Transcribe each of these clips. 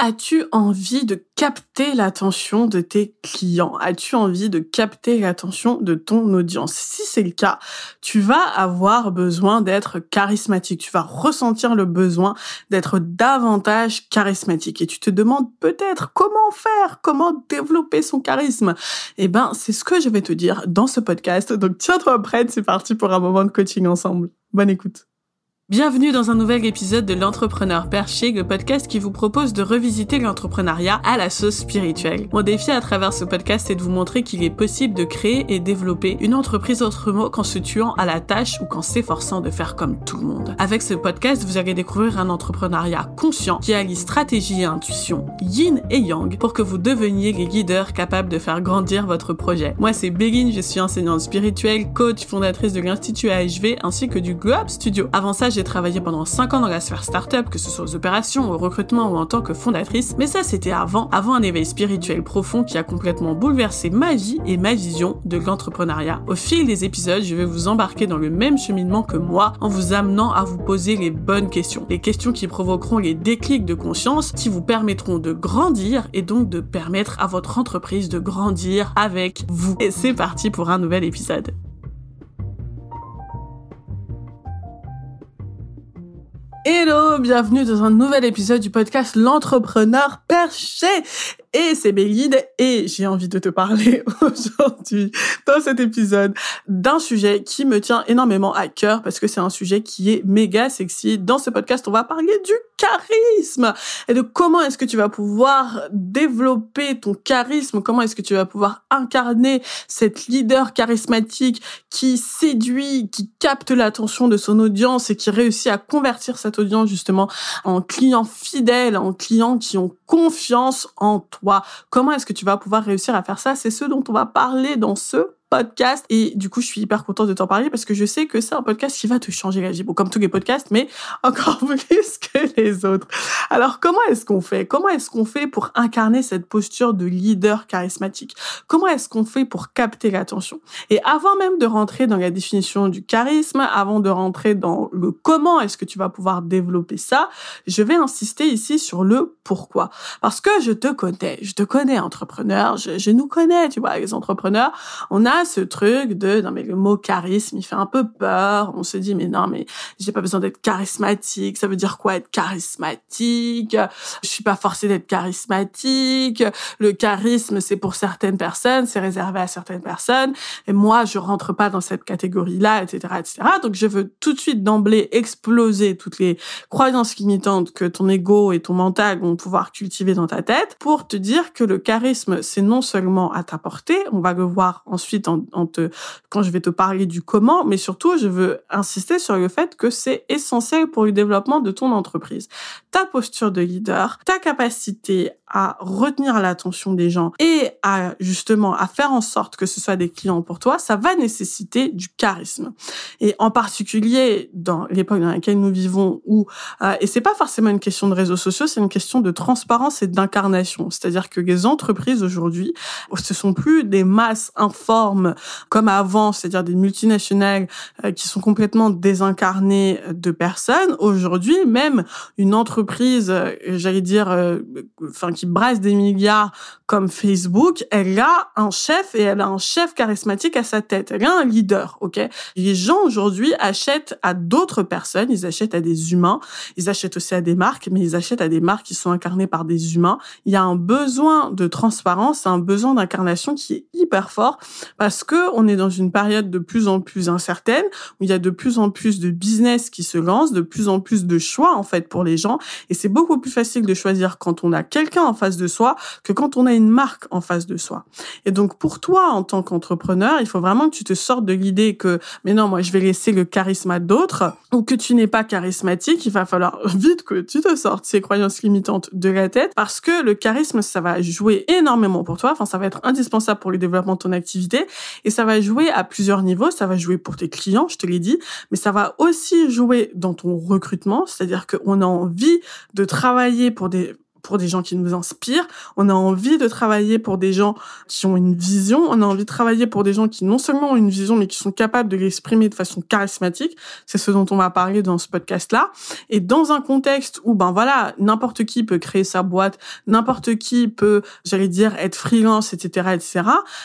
As-tu envie de capter l'attention de tes clients? As-tu envie de capter l'attention de ton audience? Si c'est le cas, tu vas avoir besoin d'être charismatique. Tu vas ressentir le besoin d'être davantage charismatique. Et tu te demandes peut-être comment faire, comment développer son charisme. Eh ben, c'est ce que je vais te dire dans ce podcast. Donc tiens-toi prête, c'est parti pour un moment de coaching ensemble. Bonne écoute. Bienvenue dans un nouvel épisode de l'entrepreneur perché, le podcast qui vous propose de revisiter l'entrepreneuriat à la sauce spirituelle. Mon défi à travers ce podcast est de vous montrer qu'il est possible de créer et développer une entreprise autrement qu'en se tuant à la tâche ou qu'en s'efforçant de faire comme tout le monde. Avec ce podcast, vous allez découvrir un entrepreneuriat conscient qui allie stratégie et intuition, yin et yang, pour que vous deveniez les leaders capables de faire grandir votre projet. Moi, c'est Béline, je suis enseignante spirituelle, coach, fondatrice de l'Institut AHV ainsi que du Globe Studio. Avant ça, j'ai travaillé pendant 5 ans dans la sphère startup, que ce soit aux opérations, au recrutement ou en tant que fondatrice, mais ça c'était avant, avant un éveil spirituel profond qui a complètement bouleversé ma vie et ma vision de l'entrepreneuriat. Au fil des épisodes, je vais vous embarquer dans le même cheminement que moi en vous amenant à vous poser les bonnes questions. Les questions qui provoqueront les déclics de conscience qui vous permettront de grandir et donc de permettre à votre entreprise de grandir avec vous. Et c'est parti pour un nouvel épisode. Hello, bienvenue dans un nouvel épisode du podcast L'entrepreneur perché. Et c'est Bélide et j'ai envie de te parler aujourd'hui dans cet épisode d'un sujet qui me tient énormément à cœur parce que c'est un sujet qui est méga sexy. Dans ce podcast, on va parler du charisme et de comment est-ce que tu vas pouvoir développer ton charisme, comment est-ce que tu vas pouvoir incarner cette leader charismatique qui séduit, qui capte l'attention de son audience et qui réussit à convertir cette audience justement en clients fidèles, en clients qui ont confiance en toi. Comment est-ce que tu vas pouvoir réussir à faire ça? C'est ce dont on va parler dans ce podcast. Et du coup, je suis hyper contente de t'en parler parce que je sais que c'est un podcast qui va te changer la vie. Bon, comme tous les podcasts, mais encore plus que les autres. Alors, comment est-ce qu'on fait? Comment est-ce qu'on fait pour incarner cette posture de leader charismatique? Comment est-ce qu'on fait pour capter l'attention? Et avant même de rentrer dans la définition du charisme, avant de rentrer dans le comment est-ce que tu vas pouvoir développer ça, je vais insister ici sur le pourquoi. Parce que je te connais, je te connais entrepreneur, je, je nous connais, tu vois, les entrepreneurs. On a ce truc de non mais le mot charisme, il fait un peu peur. On se dit mais non mais j'ai pas besoin d'être charismatique. Ça veut dire quoi être charismatique? Je suis pas forcée d'être charismatique. Le charisme c'est pour certaines personnes, c'est réservé à certaines personnes. Et moi je rentre pas dans cette catégorie là, etc., etc. Donc je veux tout de suite d'emblée exploser toutes les croyances limitantes que ton ego et ton mental vont pouvoir cultiver dans ta tête pour te dire que le charisme c'est non seulement à t'apporter, on va le voir ensuite quand je vais te parler du comment, mais surtout, je veux insister sur le fait que c'est essentiel pour le développement de ton entreprise. Ta posture de leader, ta capacité à retenir l'attention des gens et à justement à faire en sorte que ce soit des clients pour toi, ça va nécessiter du charisme. Et en particulier dans l'époque dans laquelle nous vivons où euh, et c'est pas forcément une question de réseaux sociaux, c'est une question de transparence et d'incarnation. C'est-à-dire que les entreprises aujourd'hui, ce sont plus des masses informes comme avant, c'est-à-dire des multinationales euh, qui sont complètement désincarnées de personnes. Aujourd'hui, même une entreprise, euh, j'allais dire, enfin qui brasse des milliards comme Facebook, elle a un chef et elle a un chef charismatique à sa tête. Elle a un leader, ok? Les gens aujourd'hui achètent à d'autres personnes, ils achètent à des humains, ils achètent aussi à des marques, mais ils achètent à des marques qui sont incarnées par des humains. Il y a un besoin de transparence, un besoin d'incarnation qui est hyper fort parce que on est dans une période de plus en plus incertaine où il y a de plus en plus de business qui se lancent, de plus en plus de choix en fait pour les gens et c'est beaucoup plus facile de choisir quand on a quelqu'un en face de soi que quand on a une marque en face de soi. Et donc pour toi en tant qu'entrepreneur, il faut vraiment que tu te sortes de l'idée que mais non, moi je vais laisser le charisme à d'autres ou que tu n'es pas charismatique, il va falloir vite que tu te sortes ces croyances limitantes de la tête parce que le charisme ça va jouer énormément pour toi, enfin ça va être indispensable pour le développement de ton activité et ça va jouer à plusieurs niveaux, ça va jouer pour tes clients, je te l'ai dit, mais ça va aussi jouer dans ton recrutement, c'est-à-dire qu'on a envie de travailler pour des pour des gens qui nous inspirent, on a envie de travailler pour des gens qui ont une vision, on a envie de travailler pour des gens qui non seulement ont une vision, mais qui sont capables de l'exprimer de façon charismatique. C'est ce dont on va parler dans ce podcast-là. Et dans un contexte où, ben voilà, n'importe qui peut créer sa boîte, n'importe qui peut, j'allais dire, être freelance, etc., etc.,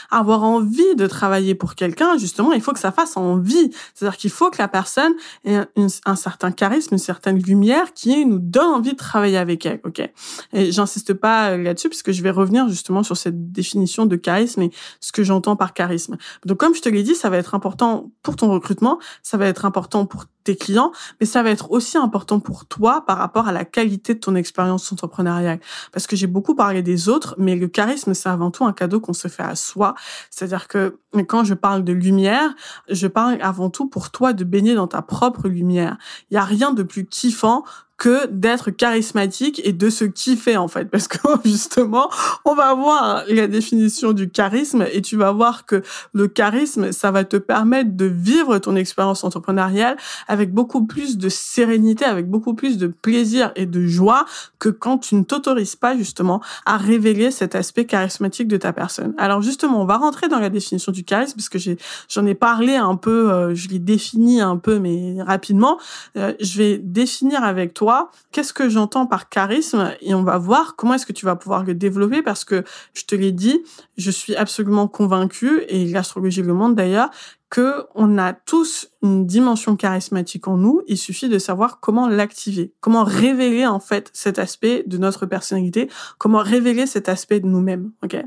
avoir envie de travailler pour quelqu'un, justement, il faut que ça fasse envie. C'est-à-dire qu'il faut que la personne ait un, certain charisme, une certaine lumière qui nous donne envie de travailler avec elle, ok? Et j'insiste pas là-dessus puisque je vais revenir justement sur cette définition de charisme et ce que j'entends par charisme. Donc comme je te l'ai dit, ça va être important pour ton recrutement, ça va être important pour tes clients, mais ça va être aussi important pour toi par rapport à la qualité de ton expérience entrepreneuriale. Parce que j'ai beaucoup parlé des autres, mais le charisme, c'est avant tout un cadeau qu'on se fait à soi. C'est-à-dire que quand je parle de lumière, je parle avant tout pour toi de baigner dans ta propre lumière. Il y a rien de plus kiffant que d'être charismatique et de se kiffer en fait parce que justement on va voir la définition du charisme et tu vas voir que le charisme ça va te permettre de vivre ton expérience entrepreneuriale avec beaucoup plus de sérénité avec beaucoup plus de plaisir et de joie que quand tu ne t'autorises pas justement à révéler cet aspect charismatique de ta personne. Alors justement, on va rentrer dans la définition du charisme parce que j'ai j'en ai parlé un peu euh, je l'ai défini un peu mais rapidement, euh, je vais définir avec toi qu'est-ce que j'entends par charisme et on va voir comment est-ce que tu vas pouvoir le développer parce que je te l'ai dit, je suis absolument convaincue et l'astrologie le monde d'ailleurs que on a tous une dimension charismatique en nous. Il suffit de savoir comment l'activer, comment révéler en fait cet aspect de notre personnalité, comment révéler cet aspect de nous-mêmes. Ok?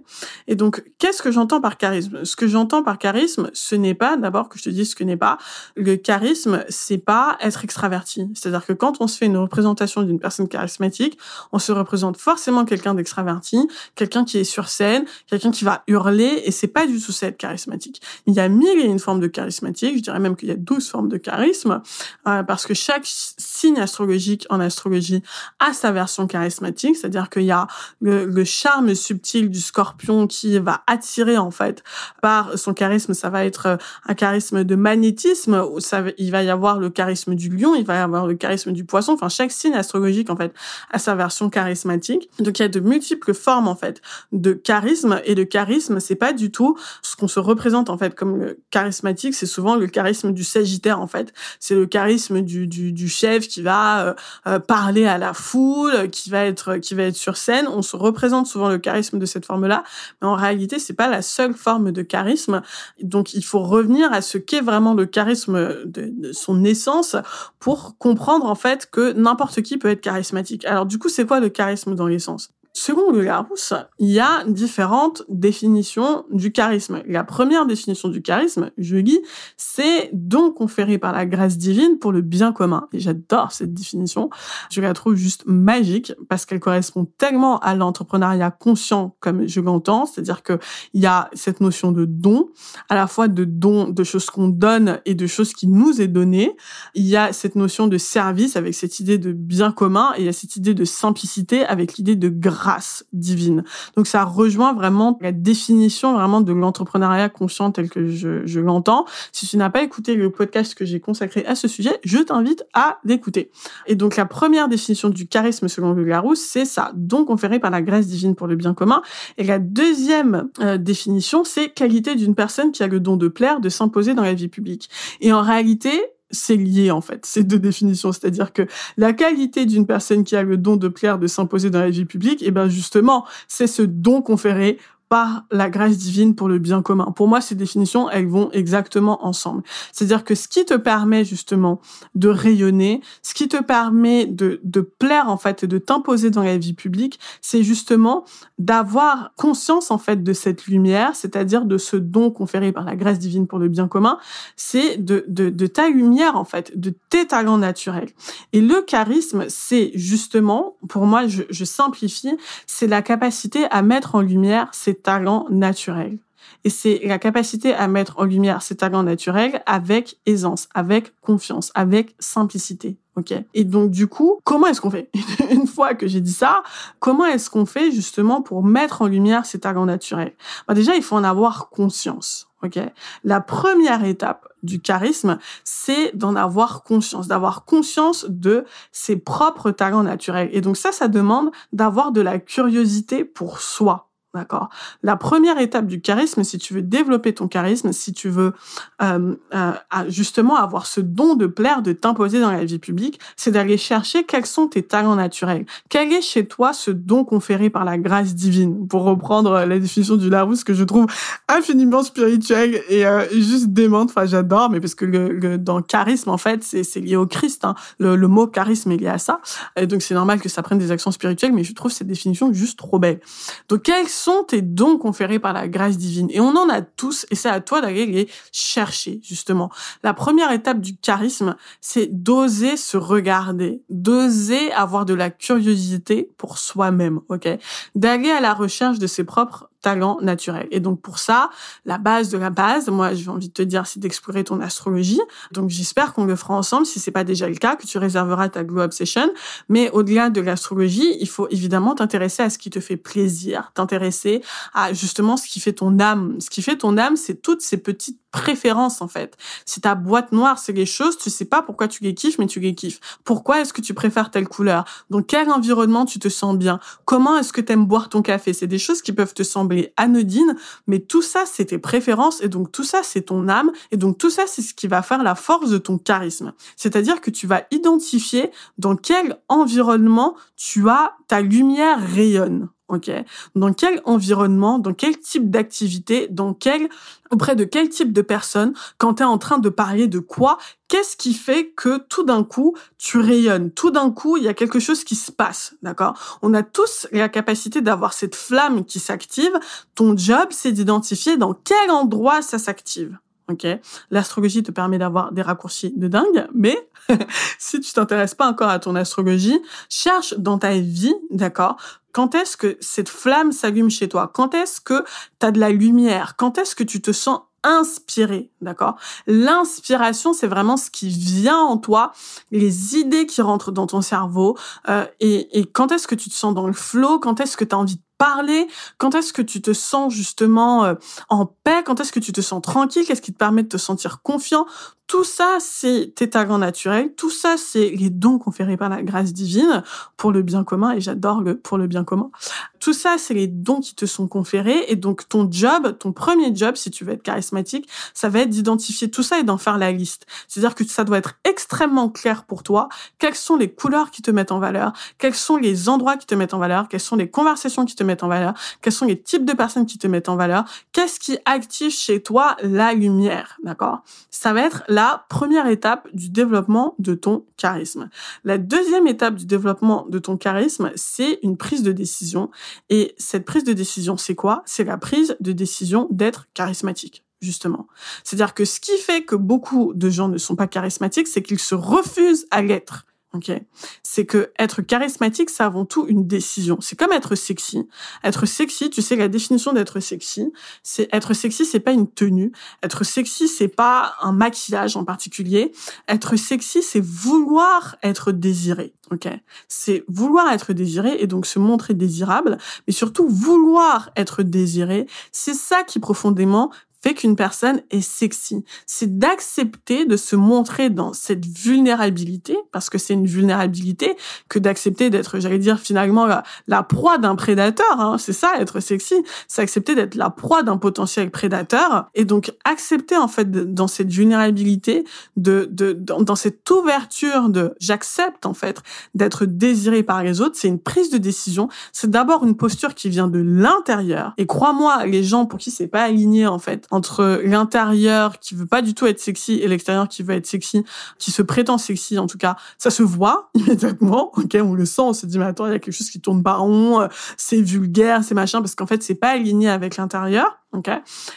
Et donc, qu'est-ce que j'entends par charisme? Ce que j'entends par charisme, ce n'est pas d'abord que je te dise ce que n'est pas. Le charisme, c'est pas être extraverti. C'est-à-dire que quand on se fait une représentation d'une personne charismatique, on se représente forcément quelqu'un d'extraverti, quelqu'un qui est sur scène, quelqu'un qui va hurler, et c'est pas du tout ça être charismatique. Il y a mille et une formes de charismatique. Je dirais même qu'il y a douze formes de charisme, euh, parce que chaque signe astrologique en astrologie a sa version charismatique, c'est-à-dire qu'il y a le, charme subtil du scorpion qui va attirer en fait par son charisme. Ça va être euh, un charisme de magnétisme. Il va y avoir le charisme du lion, il va y avoir le charisme du poisson. Enfin, chaque signe astrologique en fait a sa version charismatique. Donc il y a de multiples formes en fait de charisme et le charisme c'est pas du tout ce qu'on se représente en fait comme le charisme c'est souvent le charisme du Sagittaire en fait. C'est le charisme du, du, du, chef qui va euh, euh, parler à la foule, qui va être qui va être sur scène. On se représente souvent le charisme de cette forme-là, mais en réalité c'est pas la seule forme de charisme. Donc il faut revenir à ce qu'est vraiment le charisme de, de son essence pour comprendre en fait que n'importe qui peut être charismatique. Alors du coup c'est quoi le charisme dans l'essence? Selon le Larousse, il y a différentes définitions du charisme. La première définition du charisme, je lis, c'est don conféré par la grâce divine pour le bien commun. Et j'adore cette définition. Je la trouve juste magique parce qu'elle correspond tellement à l'entrepreneuriat conscient comme je l'entends. C'est-à-dire que il y a cette notion de don, à la fois de don, de choses qu'on donne et de choses qui nous est données. Il y a cette notion de service avec cette idée de bien commun et il y a cette idée de simplicité avec l'idée de grâce grâce divine. Donc ça rejoint vraiment la définition vraiment de l'entrepreneuriat conscient tel que je, je l'entends. Si tu n'as pas écouté le podcast que j'ai consacré à ce sujet, je t'invite à l'écouter. Et donc la première définition du charisme selon le Larousse, c'est ça, don conféré par la grâce divine pour le bien commun. Et la deuxième euh, définition, c'est qualité d'une personne qui a le don de plaire, de s'imposer dans la vie publique. Et en réalité, c'est lié en fait, ces deux définitions. C'est-à-dire que la qualité d'une personne qui a le don de plaire, de s'imposer dans la vie publique, et eh ben justement, c'est ce don conféré par la grâce divine pour le bien commun. Pour moi, ces définitions, elles vont exactement ensemble. C'est-à-dire que ce qui te permet justement de rayonner, ce qui te permet de, de plaire en fait et de t'imposer dans la vie publique, c'est justement d'avoir conscience en fait de cette lumière, c'est-à-dire de ce don conféré par la grâce divine pour le bien commun, c'est de, de, de ta lumière en fait, de tes talents naturels. Et le charisme, c'est justement, pour moi, je, je simplifie, c'est la capacité à mettre en lumière talents naturels. Et c'est la capacité à mettre en lumière ces talents naturels avec aisance, avec confiance, avec simplicité. OK? Et donc du coup, comment est-ce qu'on fait? Une fois que j'ai dit ça, comment est-ce qu'on fait justement pour mettre en lumière ces talents naturels? Bah Déjà, il faut en avoir conscience. OK? La première étape du charisme, c'est d'en avoir conscience, d'avoir conscience de ses propres talents naturels. Et donc ça, ça demande d'avoir de la curiosité pour soi. D'accord. La première étape du charisme, si tu veux développer ton charisme, si tu veux euh, euh, justement avoir ce don de plaire, de t'imposer dans la vie publique, c'est d'aller chercher quels sont tes talents naturels. Quel est chez toi ce don conféré par la grâce divine? Pour reprendre la définition du Larousse que je trouve infiniment spirituelle et euh, juste démente. Enfin, j'adore, mais parce que dans charisme, en fait, c'est lié au Christ. Hein. Le, mot charisme est lié à ça. Et donc, c'est normal que ça prenne des actions spirituelles, mais je trouve cette définition juste trop belle. Donc, quels tes dons conférés par la grâce divine Et on en a tous, et c'est à toi d'aller les chercher, justement. La première étape du charisme, c'est d'oser se regarder, d'oser avoir de la curiosité pour soi-même, ok? D'aller à la recherche de ses propres talent naturel. Et donc pour ça, la base de la base, moi j'ai envie de te dire, c'est d'explorer ton astrologie. Donc j'espère qu'on le fera ensemble, si c'est pas déjà le cas, que tu réserveras ta Glow Obsession. Mais au-delà de l'astrologie, il faut évidemment t'intéresser à ce qui te fait plaisir, t'intéresser à justement ce qui fait ton âme. Ce qui fait ton âme, c'est toutes ces petites préférences en fait. Si ta boîte noire, c'est les choses, tu sais pas pourquoi tu les kiffes, mais tu les kiffes. Pourquoi est-ce que tu préfères telle couleur? Dans quel environnement tu te sens bien? Comment est-ce que tu aimes boire ton café? C'est des choses qui peuvent te sembler anodines, mais tout ça, c'est tes préférences et donc tout ça, c'est ton âme et donc tout ça, c'est ce qui va faire la force de ton charisme. C'est-à-dire que tu vas identifier dans quel environnement tu as ta lumière rayonne. Ok. Dans quel environnement, dans quel type d'activité, dans quel auprès de quel type de personne, quand tu es en train de parler de quoi, qu'est-ce qui fait que tout d'un coup, tu rayonnes, tout d'un coup, il y a quelque chose qui se passe, d'accord? On a tous la capacité d'avoir cette flamme qui s'active. Ton job, c'est d'identifier dans quel endroit ça s'active. Ok, l'astrologie te permet d'avoir des raccourcis de dingue, mais si tu t'intéresses pas encore à ton astrologie, cherche dans ta vie, d'accord, quand est-ce que cette flamme s'allume chez toi? Quand est-ce que tu as de la lumière? Quand est-ce que tu te sens inspiré, d'accord? L'inspiration, c'est vraiment ce qui vient en toi, les idées qui rentrent dans ton cerveau, euh, et, et, quand est-ce que tu te sens dans le flow? Quand est-ce que tu as envie de parler. Quand est-ce que tu te sens justement euh, en paix? Quand est-ce que tu te sens tranquille? Qu'est-ce qui te permet de te sentir confiant? Tout ça, c'est tes talents naturels. Tout ça, c'est les dons conférés par la grâce divine pour le bien commun. Et j'adore le pour le bien commun. Tout ça, c'est les dons qui te sont conférés. Et donc, ton job, ton premier job, si tu veux être charismatique, ça va être d'identifier tout ça et d'en faire la liste. C'est-à-dire que ça doit être extrêmement clair pour toi. Quelles sont les couleurs qui te mettent en valeur Quels sont les endroits qui te mettent en valeur Quelles sont les conversations qui te mettent en valeur, quels sont les types de personnes qui te mettent en valeur, qu'est-ce qui active chez toi la lumière, d'accord? Ça va être la première étape du développement de ton charisme. La deuxième étape du développement de ton charisme, c'est une prise de décision. Et cette prise de décision, c'est quoi? C'est la prise de décision d'être charismatique justement. C'est-à-dire que ce qui fait que beaucoup de gens ne sont pas charismatiques, c'est qu'ils se refusent à l'être. C'est que être charismatique, c'est avant tout une décision. C'est comme être sexy. Être sexy, tu sais la définition d'être sexy, c'est être sexy, c'est pas une tenue. Être sexy, c'est pas un maquillage en particulier. Être sexy, c'est vouloir être désiré. Ok, c'est vouloir être désiré et donc se montrer désirable, mais surtout vouloir être désiré. C'est ça qui profondément qu'une personne est sexy. C'est d'accepter de se montrer dans cette vulnérabilité, parce que c'est une vulnérabilité, que d'accepter d'être, j'allais dire finalement, la, proie d'un prédateur. Hein. C'est ça, être sexy. C'est accepter d'être la proie d'un potentiel prédateur. Et donc, accepter en fait dans cette vulnérabilité, de, de dans, dans cette ouverture de j'accepte en fait d'être désiré par les autres, c'est une prise de décision. C'est d'abord une posture qui vient de l'intérieur. Et crois-moi, les gens pour qui c'est pas aligné en fait entre l'intérieur qui veut pas du tout être sexy et l'extérieur qui veut être sexy, qui se prétend sexy en tout cas, ça se voit immédiatement. Ok, on le sent, on se dit mais attends, il y a quelque chose qui tourne pas rond, euh, c'est vulgaire, c'est machin parce qu'en fait c'est pas aligné avec l'intérieur. Ok,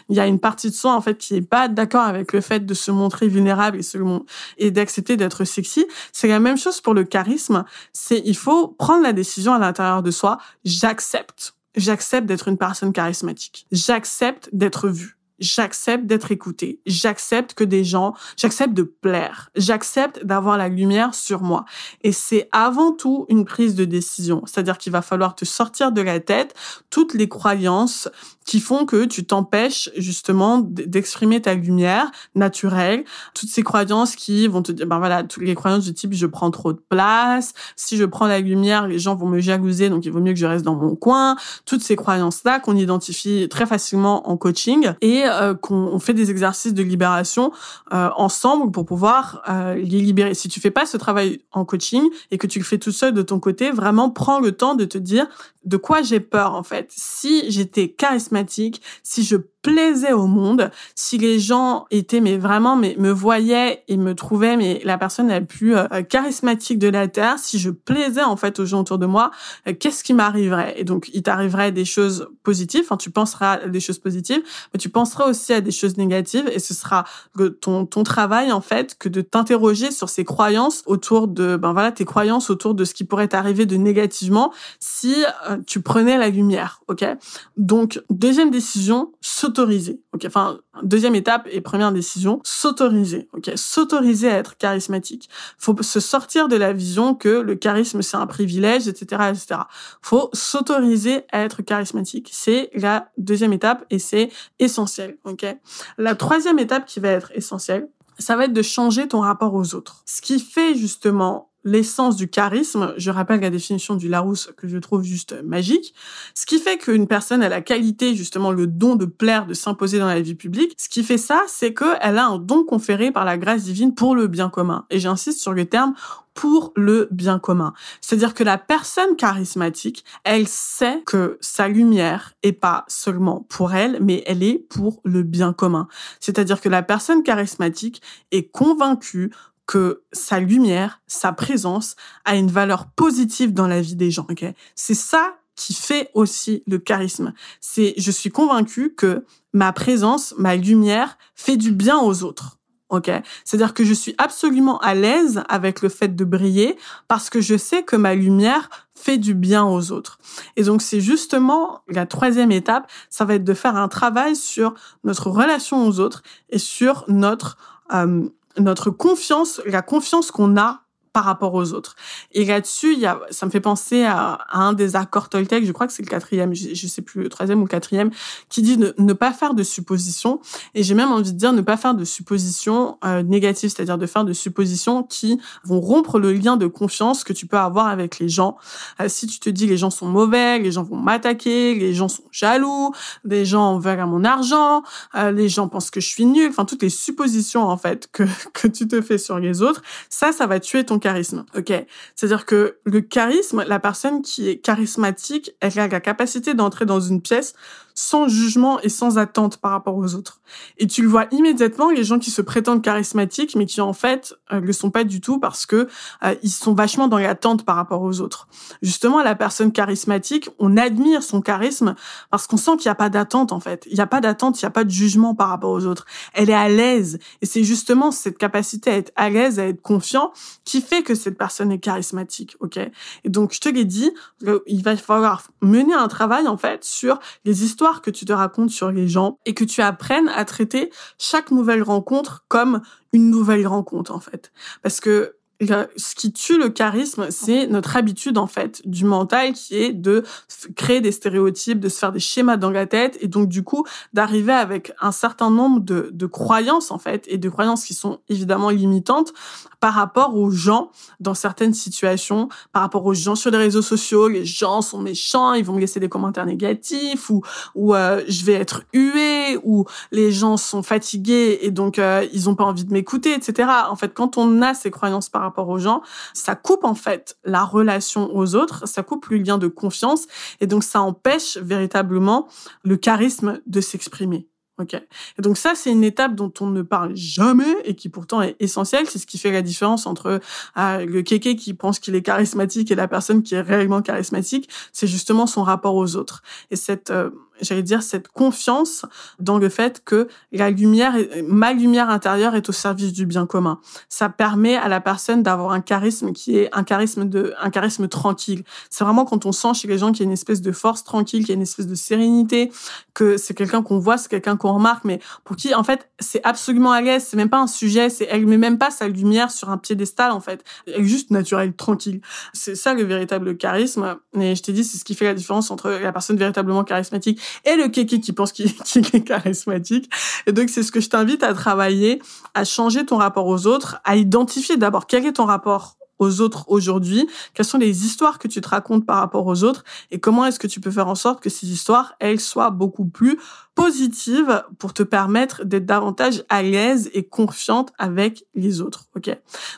il y a une partie de soi en fait qui est pas d'accord avec le fait de se montrer vulnérable et, et d'accepter d'être sexy. C'est la même chose pour le charisme. C'est il faut prendre la décision à l'intérieur de soi. J'accepte j'accepte d'être une personne charismatique. J'accepte d'être vue j'accepte d'être écouté, j'accepte que des gens, j'accepte de plaire, j'accepte d'avoir la lumière sur moi. Et c'est avant tout une prise de décision, c'est-à-dire qu'il va falloir te sortir de la tête toutes les croyances qui font que tu t'empêches justement d'exprimer ta lumière naturelle, toutes ces croyances qui vont te dire, ben voilà, toutes les croyances du type je prends trop de place, si je prends la lumière, les gens vont me jalouser, donc il vaut mieux que je reste dans mon coin, toutes ces croyances-là qu'on identifie très facilement en coaching et euh, qu'on fait des exercices de libération euh, ensemble pour pouvoir euh, les libérer. Si tu fais pas ce travail en coaching et que tu le fais tout seul de ton côté, vraiment prends le temps de te dire de quoi j'ai peur en fait. Si j'étais charismatique, si je plaisais au monde, si les gens étaient mais vraiment mais me voyaient et me trouvaient mais la personne la plus euh, charismatique de la terre, si je plaisais en fait aux gens autour de moi, euh, qu'est-ce qui m'arriverait? Et donc il t'arriverait des choses positives, enfin tu penseras à des choses positives, mais tu penseras aussi à des choses négatives et ce sera ton ton travail en fait que de t'interroger sur ces croyances autour de ben voilà tes croyances autour de ce qui pourrait t'arriver de négativement si euh, tu prenais la lumière, OK? Donc deuxième décision, s'autoriser. OK, enfin deuxième étape et première décision, s'autoriser. OK, s'autoriser à être charismatique. Faut se sortir de la vision que le charisme c'est un privilège, etc., etc. Faut s'autoriser à être charismatique. C'est la deuxième étape et c'est essentiel. OK. La troisième étape qui va être essentielle, ça va être de changer ton rapport aux autres. Ce qui fait justement l'essence du charisme, je rappelle la définition du Larousse que je trouve juste magique, ce qui fait qu'une personne a la qualité, justement le don de plaire, de s'imposer dans la vie publique, ce qui fait ça, c'est qu'elle a un don conféré par la grâce divine pour le bien commun. Et j'insiste sur le terme pour le bien commun. C'est-à-dire que la personne charismatique, elle sait que sa lumière est pas seulement pour elle, mais elle est pour le bien commun. C'est-à-dire que la personne charismatique est convaincue que sa lumière, sa présence a une valeur positive dans la vie des gens. Okay c'est ça qui fait aussi le charisme. C'est, je suis convaincue que ma présence, ma lumière fait du bien aux autres. Ok, c'est-à-dire que je suis absolument à l'aise avec le fait de briller parce que je sais que ma lumière fait du bien aux autres. Et donc c'est justement la troisième étape, ça va être de faire un travail sur notre relation aux autres et sur notre euh, notre confiance, la confiance qu'on a par rapport aux autres. Et là-dessus, il y a, ça me fait penser à, un des accords Toltec, je crois que c'est le quatrième, je, sais plus, le troisième ou le quatrième, qui dit de ne pas faire de suppositions. Et j'ai même envie de dire ne pas faire de suppositions euh, négatives, c'est-à-dire de faire de suppositions qui vont rompre le lien de confiance que tu peux avoir avec les gens. Euh, si tu te dis les gens sont mauvais, les gens vont m'attaquer, les gens sont jaloux, les gens veulent à mon argent, euh, les gens pensent que je suis nul, enfin toutes les suppositions en fait que que tu te fais sur les autres, ça, ça va tuer ton charisme. Ok, c'est-à-dire que le charisme, la personne qui est charismatique, elle a la capacité d'entrer dans une pièce sans jugement et sans attente par rapport aux autres. Et tu le vois immédiatement, les gens qui se prétendent charismatiques, mais qui en fait euh, le sont pas du tout parce que euh, ils sont vachement dans l'attente par rapport aux autres. Justement, la personne charismatique, on admire son charisme parce qu'on sent qu'il n'y a pas d'attente en fait. Il n'y a pas d'attente, il n'y a pas de jugement par rapport aux autres. Elle est à l'aise. Et c'est justement cette capacité à être à l'aise, à être confiant, qui que cette personne est charismatique. Ok? Et donc, je te l'ai dit, il va falloir mener un travail en fait sur les histoires que tu te racontes sur les gens et que tu apprennes à traiter chaque nouvelle rencontre comme une nouvelle rencontre en fait. Parce que ce qui tue le charisme, c'est notre habitude en fait du mental qui est de créer des stéréotypes, de se faire des schémas dans la tête et donc du coup d'arriver avec un certain nombre de, de croyances en fait et de croyances qui sont évidemment limitantes par rapport aux gens dans certaines situations, par rapport aux gens sur les réseaux sociaux, les gens sont méchants, ils vont me laisser des commentaires négatifs ou ou euh, je vais être hué ou les gens sont fatigués et donc euh, ils ont pas envie de m'écouter, etc. En fait, quand on a ces croyances par rapport aux gens, ça coupe en fait la relation aux autres, ça coupe le lien de confiance et donc ça empêche véritablement le charisme de s'exprimer. Et donc ça, c'est une étape dont on ne parle jamais et qui pourtant est essentielle. C'est ce qui fait la différence entre euh, le kéké qui pense qu'il est charismatique et la personne qui est réellement charismatique. C'est justement son rapport aux autres. Et cette euh, j'allais dire, cette confiance dans le fait que la lumière, ma lumière intérieure est au service du bien commun. Ça permet à la personne d'avoir un charisme qui est un charisme de, un charisme tranquille. C'est vraiment quand on sent chez les gens qu'il y a une espèce de force tranquille, qu'il y a une espèce de sérénité, que c'est quelqu'un qu'on voit, c'est quelqu'un qu'on remarque, mais pour qui, en fait, c'est absolument à l'aise, c'est même pas un sujet, c'est, elle met même pas sa lumière sur un piédestal, en fait. Elle est juste naturelle, tranquille. C'est ça le véritable charisme. Et je t'ai dit, c'est ce qui fait la différence entre la personne véritablement charismatique et le kéké qui pense qu'il est charismatique. Et donc, c'est ce que je t'invite à travailler, à changer ton rapport aux autres, à identifier d'abord quel est ton rapport aux autres aujourd'hui Quelles sont les histoires que tu te racontes par rapport aux autres Et comment est-ce que tu peux faire en sorte que ces histoires, elles, soient beaucoup plus positive pour te permettre d'être davantage à l'aise et confiante avec les autres. Ok?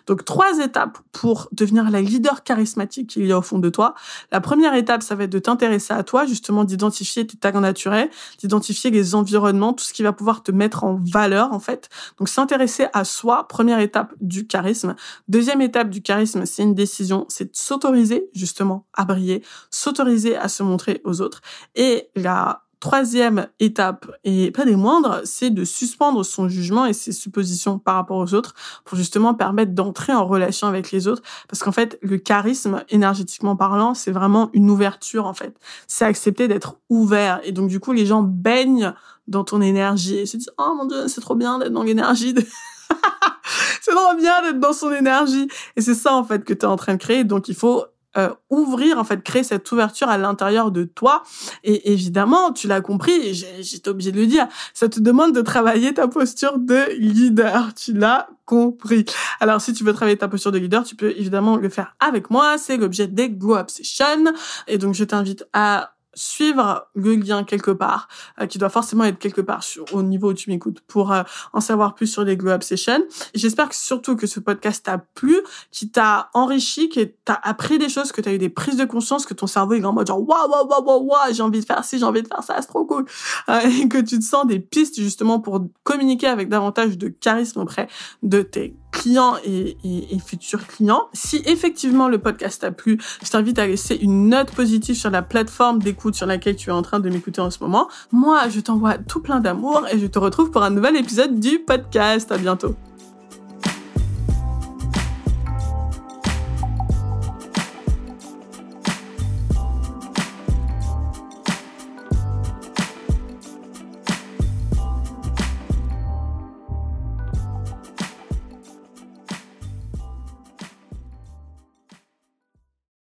Donc trois étapes pour devenir la leader charismatique qu'il y a au fond de toi. La première étape, ça va être de t'intéresser à toi, justement d'identifier tes talents naturels, d'identifier les environnements, tout ce qui va pouvoir te mettre en valeur en fait. Donc s'intéresser à soi, première étape du charisme. Deuxième étape du charisme, c'est une décision, c'est s'autoriser justement à briller, s'autoriser à se montrer aux autres. Et la Troisième étape, et pas des moindres, c'est de suspendre son jugement et ses suppositions par rapport aux autres pour justement permettre d'entrer en relation avec les autres. Parce qu'en fait, le charisme, énergétiquement parlant, c'est vraiment une ouverture, en fait. C'est accepter d'être ouvert. Et donc, du coup, les gens baignent dans ton énergie et se disent, oh mon dieu, c'est trop bien d'être dans l'énergie. c'est trop bien d'être dans son énergie. Et c'est ça, en fait, que tu es en train de créer. Donc, il faut euh, ouvrir, en fait, créer cette ouverture à l'intérieur de toi. Et évidemment, tu l'as compris, j'étais obligée de le dire, ça te demande de travailler ta posture de leader. Tu l'as compris. Alors, si tu veux travailler ta posture de leader, tu peux évidemment le faire avec moi. C'est l'objet des Glow Up Sessions. Et donc, je t'invite à suivre le lien quelque part, euh, qui doit forcément être quelque part au niveau où tu m'écoutes pour euh, en savoir plus sur les Glow Up Sessions. J'espère que surtout que ce podcast t'a plu, qui t'a enrichi, que t'as appris des choses, que t'as eu des prises de conscience, que ton cerveau est en mode genre waouh waouh waouh waouh waouh, j'ai envie de faire ci, j'ai envie de faire ça, c'est trop cool, euh, et que tu te sens des pistes justement pour communiquer avec davantage de charisme auprès de tes clients et, futurs clients. Si effectivement le podcast t'a plu, je t'invite à laisser une note positive sur la plateforme d'écoute sur laquelle tu es en train de m'écouter en ce moment. Moi, je t'envoie tout plein d'amour et je te retrouve pour un nouvel épisode du podcast. À bientôt.